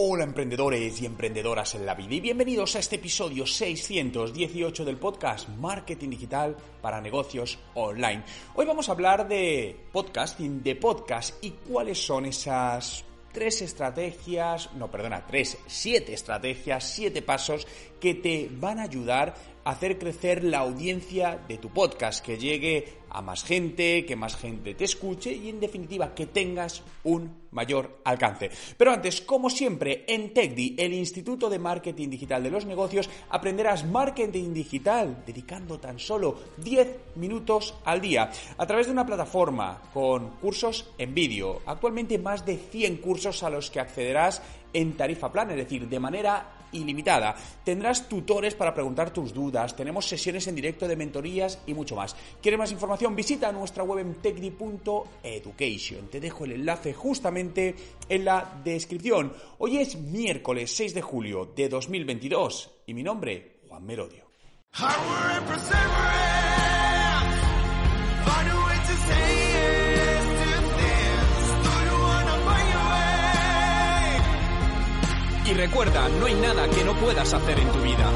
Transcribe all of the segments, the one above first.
Hola emprendedores y emprendedoras en la vida y bienvenidos a este episodio 618 del podcast Marketing Digital para Negocios Online. Hoy vamos a hablar de podcasting, de podcast y cuáles son esas tres estrategias, no, perdona, tres, siete estrategias, siete pasos que te van a ayudar hacer crecer la audiencia de tu podcast, que llegue a más gente, que más gente te escuche y en definitiva que tengas un mayor alcance. Pero antes, como siempre, en TechDi, el Instituto de Marketing Digital de los Negocios, aprenderás marketing digital dedicando tan solo 10 minutos al día a través de una plataforma con cursos en vídeo. Actualmente más de 100 cursos a los que accederás en tarifa plan, es decir, de manera ilimitada. Tendrás tutores para preguntar tus dudas, tenemos sesiones en directo de mentorías y mucho más. ¿Quieres más información? Visita nuestra web en techdi.education. Te dejo el enlace justamente en la descripción. Hoy es miércoles 6 de julio de 2022 y mi nombre, Juan Merodio. Recuerda, no hay nada que no puedas hacer en tu vida.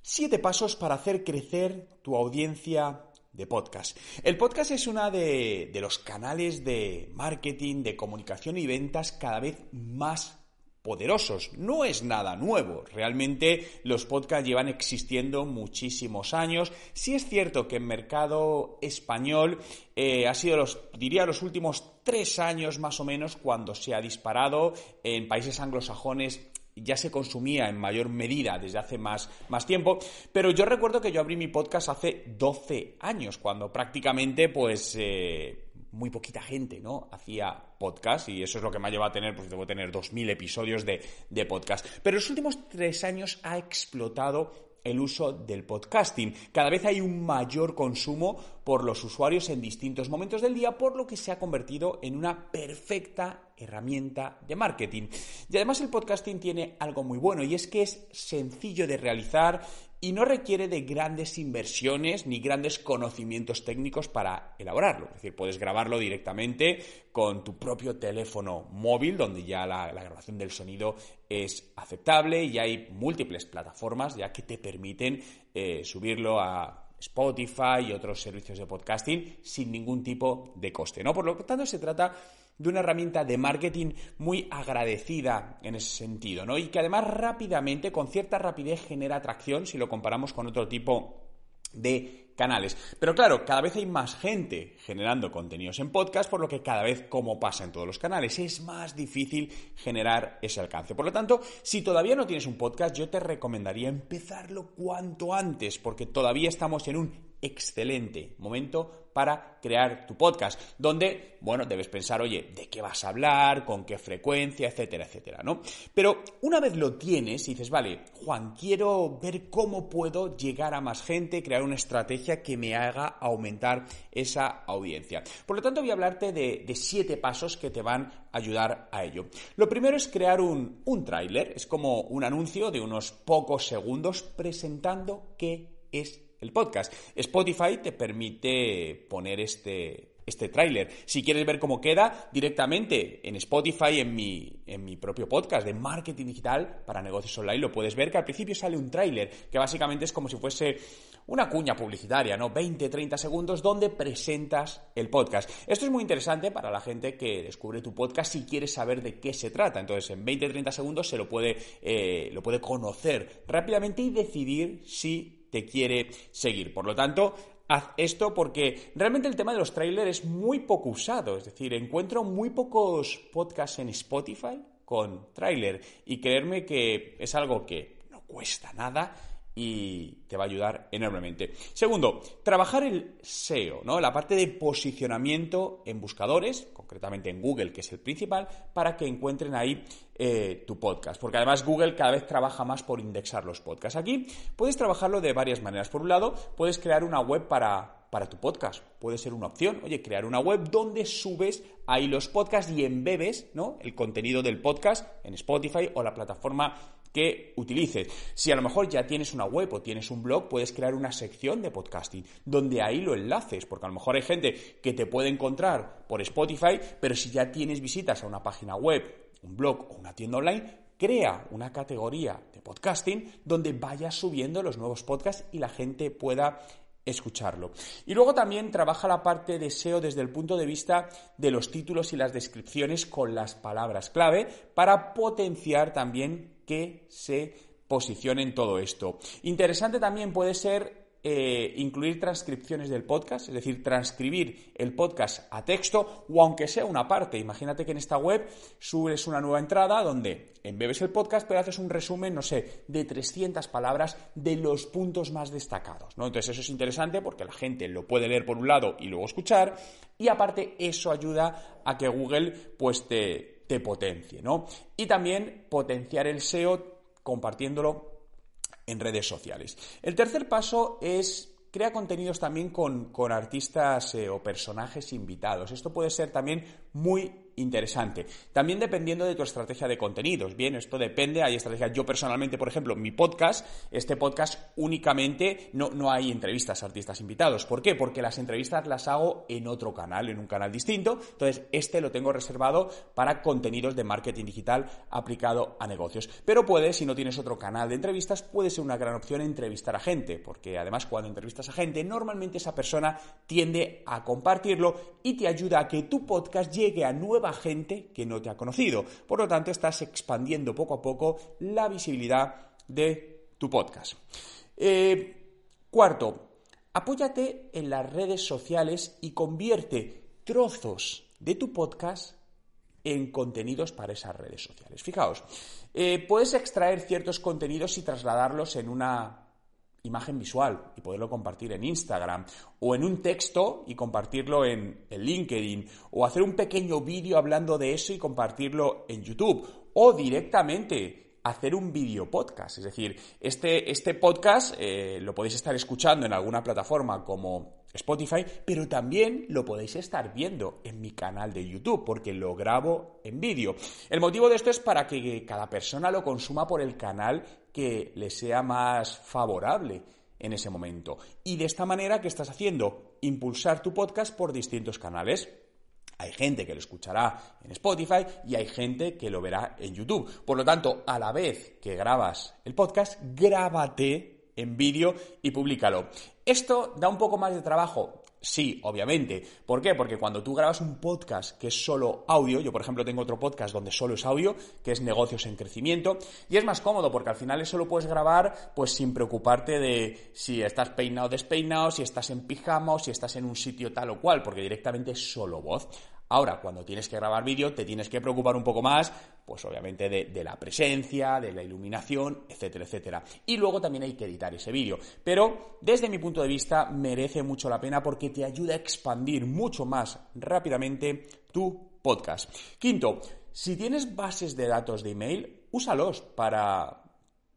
Siete pasos para hacer crecer tu audiencia de podcast. El podcast es uno de, de, los canales de marketing, de comunicación y ventas cada vez más poderosos. No es nada nuevo. Realmente los podcasts llevan existiendo muchísimos años. Sí es cierto que en mercado español eh, ha sido los, diría, los últimos tres años más o menos cuando se ha disparado. En países anglosajones ya se consumía en mayor medida desde hace más, más, tiempo, pero yo recuerdo que yo abrí mi podcast hace 12 años, cuando prácticamente pues eh, muy poquita gente, ¿no? Hacía podcast y eso es lo que me ha llevado a tener, pues debo tener 2.000 episodios de, de podcast. Pero en los últimos tres años ha explotado el uso del podcasting. Cada vez hay un mayor consumo por los usuarios en distintos momentos del día, por lo que se ha convertido en una perfecta herramienta de marketing. Y además el podcasting tiene algo muy bueno y es que es sencillo de realizar y no requiere de grandes inversiones ni grandes conocimientos técnicos para elaborarlo. Es decir, puedes grabarlo directamente con tu propio teléfono móvil, donde ya la, grabación del sonido es aceptable y hay múltiples plataformas ya que te permiten eh, subirlo a Spotify y otros servicios de podcasting sin ningún tipo de coste. ¿no? Por lo tanto, se trata de una herramienta de marketing muy agradecida en ese sentido, ¿no? Y que además rápidamente, con cierta rapidez, genera atracción si lo comparamos con otro tipo de canales. Pero claro, cada vez hay más gente generando contenidos en podcast, por lo que cada vez, como pasa en todos los canales, es más difícil generar ese alcance. Por lo tanto, si todavía no tienes un podcast, yo te recomendaría empezarlo cuanto antes, porque todavía estamos en un excelente momento para crear tu podcast, donde, bueno, debes pensar, oye, ¿de qué vas a hablar? ¿Con qué frecuencia? Etcétera, etcétera, ¿no? Pero una vez lo tienes y dices, vale, Juan, quiero ver cómo puedo llegar a más gente, crear una estrategia que me haga aumentar esa audiencia. Por lo tanto, voy a hablarte de, siete pasos que te van a ayudar a ello. Lo primero es crear un, un tráiler, es como un anuncio de unos pocos segundos presentando qué es el podcast. Spotify te permite poner este, este tráiler. Si quieres ver cómo queda, directamente en Spotify, en mi, en mi propio podcast de marketing digital para negocios online, lo puedes ver que al principio sale un tráiler, que básicamente es como si fuese una cuña publicitaria, ¿no? 20, 30 segundos donde presentas el podcast. Esto es muy interesante para la gente que descubre tu podcast si quiere saber de qué se trata. Entonces, en 20, 30 segundos se lo puede, eh, lo puede conocer rápidamente y decidir si te quiere seguir. Por lo tanto, haz esto porque realmente el tema de los trailers es muy poco usado. Es decir, encuentro muy pocos podcasts en Spotify con trailer y creerme que es algo que no cuesta nada y te va a ayudar enormemente. Segundo, trabajar el SEO, ¿no? La parte de posicionamiento en buscadores, concretamente en Google, que es el principal, para que encuentren ahí eh, tu podcast. Porque además Google cada vez trabaja más por indexar los podcasts. Aquí puedes trabajarlo de varias maneras. Por un lado, puedes crear una web para, para tu podcast. Puede ser una opción, oye, crear una web donde subes ahí los podcasts y embebes ¿no? el contenido del podcast en Spotify o la plataforma que utilices. Si a lo mejor ya tienes una web o tienes un blog, puedes crear una sección de podcasting donde ahí lo enlaces, porque a lo mejor hay gente que te puede encontrar por Spotify, pero si ya tienes visitas a una página web, un blog o una tienda online, crea una categoría de podcasting donde vayas subiendo los nuevos podcasts y la gente pueda escucharlo. Y luego también trabaja la parte de SEO desde el punto de vista de los títulos y las descripciones con las palabras clave para potenciar también que se posicione en todo esto. Interesante también puede ser eh, incluir transcripciones del podcast, es decir, transcribir el podcast a texto o aunque sea una parte. Imagínate que en esta web subes una nueva entrada donde embebes el podcast pero haces un resumen, no sé, de 300 palabras de los puntos más destacados. ¿no? Entonces eso es interesante porque la gente lo puede leer por un lado y luego escuchar y aparte eso ayuda a que Google pues te, te potencie. ¿no? Y también potenciar el SEO compartiéndolo en redes sociales. El tercer paso es crea contenidos también con, artistas eh, o personajes invitados. Esto puede ser también muy interesante. También dependiendo de tu estrategia de contenidos. Bien, esto depende, hay estrategias. Yo personalmente, por ejemplo, mi podcast, este podcast únicamente no, no hay entrevistas a artistas invitados. ¿Por qué? Porque las entrevistas las hago en otro canal, en un canal distinto. Entonces, este lo tengo reservado para contenidos de marketing digital aplicado a negocios. Pero puede, si no tienes otro canal de entrevistas, puede ser una gran opción entrevistar a gente, porque además cuando entrevistas a gente, normalmente esa persona tiende a compartirlo y te ayuda a que tu podcast llegue a nuevas gente que no te ha conocido. Por lo tanto, estás expandiendo poco a poco la visibilidad de tu podcast. Eh, cuarto, apóyate en las redes sociales y convierte trozos de tu podcast en contenidos para esas redes sociales. Fijaos, eh, puedes extraer ciertos contenidos y trasladarlos en una imagen visual y poderlo compartir en Instagram o en un texto y compartirlo en, LinkedIn o hacer un pequeño vídeo hablando de eso y compartirlo en YouTube o directamente hacer un vídeo podcast. Es decir, este, este podcast eh, lo podéis estar escuchando en alguna plataforma como Spotify, pero también lo podéis estar viendo en mi canal de YouTube porque lo grabo en vídeo. El motivo de esto es para que cada persona lo consuma por el canal que le sea más favorable en ese momento. Y de esta manera, ¿qué estás haciendo? Impulsar tu podcast por distintos canales. Hay gente que lo escuchará en Spotify y hay gente que lo verá en YouTube. Por lo tanto, a la vez que grabas el podcast, grábate en vídeo y públicalo. Esto da un poco más de trabajo. Sí, obviamente. ¿Por qué? Porque cuando tú grabas un podcast que es solo audio, yo por ejemplo tengo otro podcast donde solo es audio, que es negocios en crecimiento, y es más cómodo porque al final eso lo puedes grabar pues sin preocuparte de si estás peinado o despeinado, si estás en pijama o si estás en un sitio tal o cual, porque directamente es solo voz. Ahora, cuando tienes que grabar vídeo, te tienes que preocupar un poco más, pues obviamente de, la presencia, de la iluminación, etcétera, etcétera. Y luego también hay que editar ese vídeo. Pero desde mi punto de vista merece mucho la pena porque te ayuda a expandir mucho más rápidamente tu podcast. Quinto, si tienes bases de datos de email, úsalos para,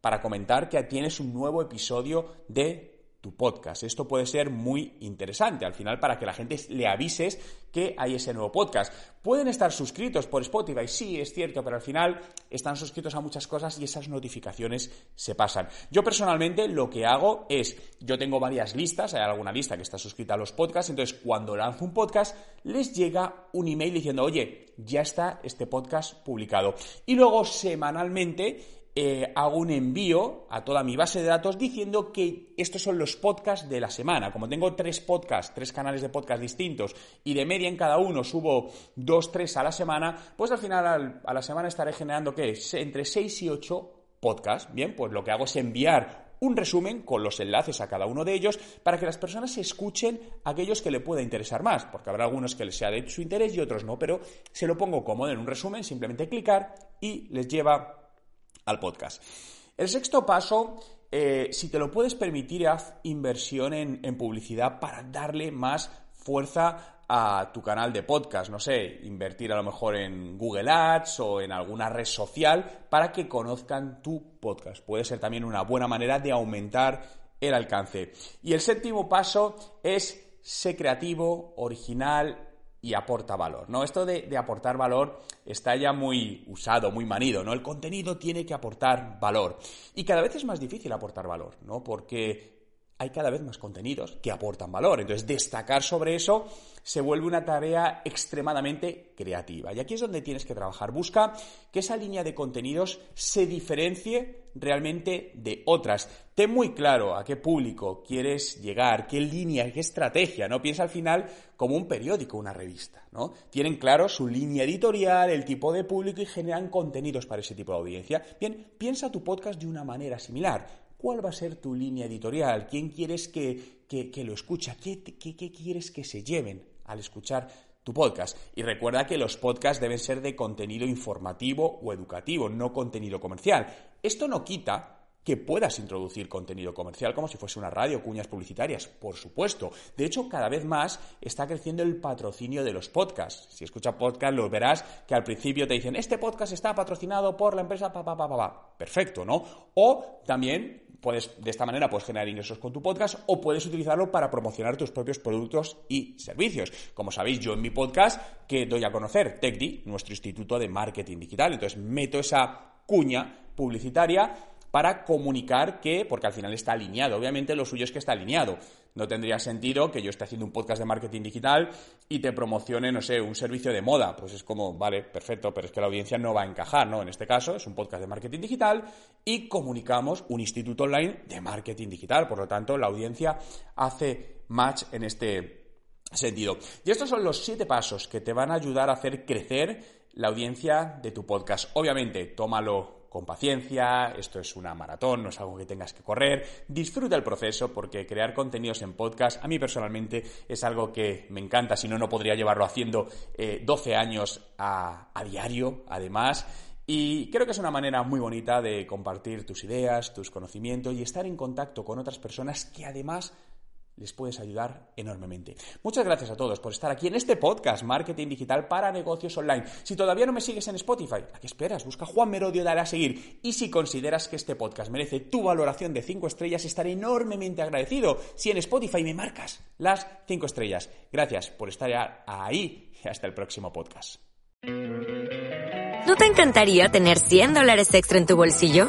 para comentar que tienes un nuevo episodio de tu podcast. Esto puede ser muy interesante al final para que la gente le avises que hay ese nuevo podcast. Pueden estar suscritos por Spotify, sí, es cierto, pero al final están suscritos a muchas cosas y esas notificaciones se pasan. Yo personalmente lo que hago es, yo tengo varias listas, hay alguna lista que está suscrita a los podcasts, entonces cuando lanzo un podcast les llega un email diciendo, oye, ya está este podcast publicado. Y luego semanalmente eh, hago un envío a toda mi base de datos diciendo que estos son los podcasts de la semana. Como tengo tres podcasts, tres canales de podcast distintos y de media en cada uno subo dos, tres a la semana, pues al final a la semana estaré generando ¿qué? entre seis y ocho podcasts. Bien, pues lo que hago es enviar un resumen con los enlaces a cada uno de ellos para que las personas escuchen aquellos que le pueda interesar más, porque habrá algunos que les sea de su interés y otros no, pero se lo pongo cómodo en un resumen, simplemente clicar y les lleva al podcast. El sexto paso eh, si te lo puedes permitir, haz inversión en, en publicidad para darle más fuerza a tu canal de podcast, no sé, invertir a lo mejor en Google Ads o en alguna red social para que conozcan tu podcast. Puede ser también una buena manera de aumentar el alcance. Y el séptimo paso es ser creativo, original y aporta valor, ¿no? Esto de, de, aportar valor está ya muy usado, muy manido, ¿no? El contenido tiene que aportar valor. Y cada vez es más difícil aportar valor, ¿no? Porque hay cada vez más contenidos que aportan valor. Entonces, destacar sobre eso se vuelve una tarea extremadamente creativa. Y aquí es donde tienes que trabajar. Busca que esa línea de contenidos se diferencie realmente de otras. Ten muy claro a qué público quieres llegar, qué línea, qué estrategia, ¿no? Piensa al final como un periódico, una revista, ¿no? Tienen claro su línea editorial, el tipo de público y generan contenidos para ese tipo de audiencia. Bien, piensa tu podcast de una manera similar ¿Cuál va a ser tu línea editorial? ¿Quién quieres que, lo escucha? ¿Qué, ¿Qué, quieres que se lleven al escuchar tu podcast? Y recuerda que los podcasts deben ser de contenido informativo o educativo, no contenido comercial. Esto no quita que puedas introducir contenido comercial como si fuese una radio, cuñas publicitarias, por supuesto. De hecho, cada vez más está creciendo el patrocinio de los podcasts. Si escuchas podcast, lo verás que al principio te dicen, este podcast está patrocinado por la empresa, pa, pa, pa, pa, Perfecto, ¿no? O también puedes, de esta manera puedes generar ingresos con tu podcast o puedes utilizarlo para promocionar tus propios productos y servicios. Como sabéis, yo en mi podcast que doy a conocer TechDi, nuestro instituto de marketing digital. Entonces meto esa cuña publicitaria para comunicar que, porque al final está alineado, obviamente lo suyo es que está alineado. No tendría sentido que yo esté haciendo un podcast de marketing digital y te promocione, no sé, un servicio de moda. Pues es como, vale, perfecto, pero es que la audiencia no va a encajar, ¿no? En este caso es un podcast de marketing digital y comunicamos un instituto online de marketing digital. Por lo tanto, la audiencia hace match en este sentido. Y estos son los siete pasos que te van a ayudar a hacer crecer la audiencia de tu podcast. Obviamente, tómalo con paciencia, esto es una maratón, no es algo que tengas que correr, disfruta el proceso porque crear contenidos en podcast a mí personalmente es algo que me encanta, si no, no podría llevarlo haciendo 12 eh, años a, a diario, además. Y creo que es una manera muy bonita de compartir tus ideas, tus conocimientos y estar en contacto con otras personas que además les puedes ayudar enormemente. Muchas gracias a todos por estar aquí en este podcast Marketing Digital para Negocios Online. Si todavía no me sigues en Spotify, ¿a qué esperas? Busca Juan Merodio, dale a seguir. Y si consideras que este podcast merece tu valoración de 5 estrellas, estaré enormemente agradecido si en Spotify me marcas las 5 estrellas. Gracias por estar ahí y hasta el próximo podcast. ¿No te encantaría tener 100 dólares extra en tu bolsillo?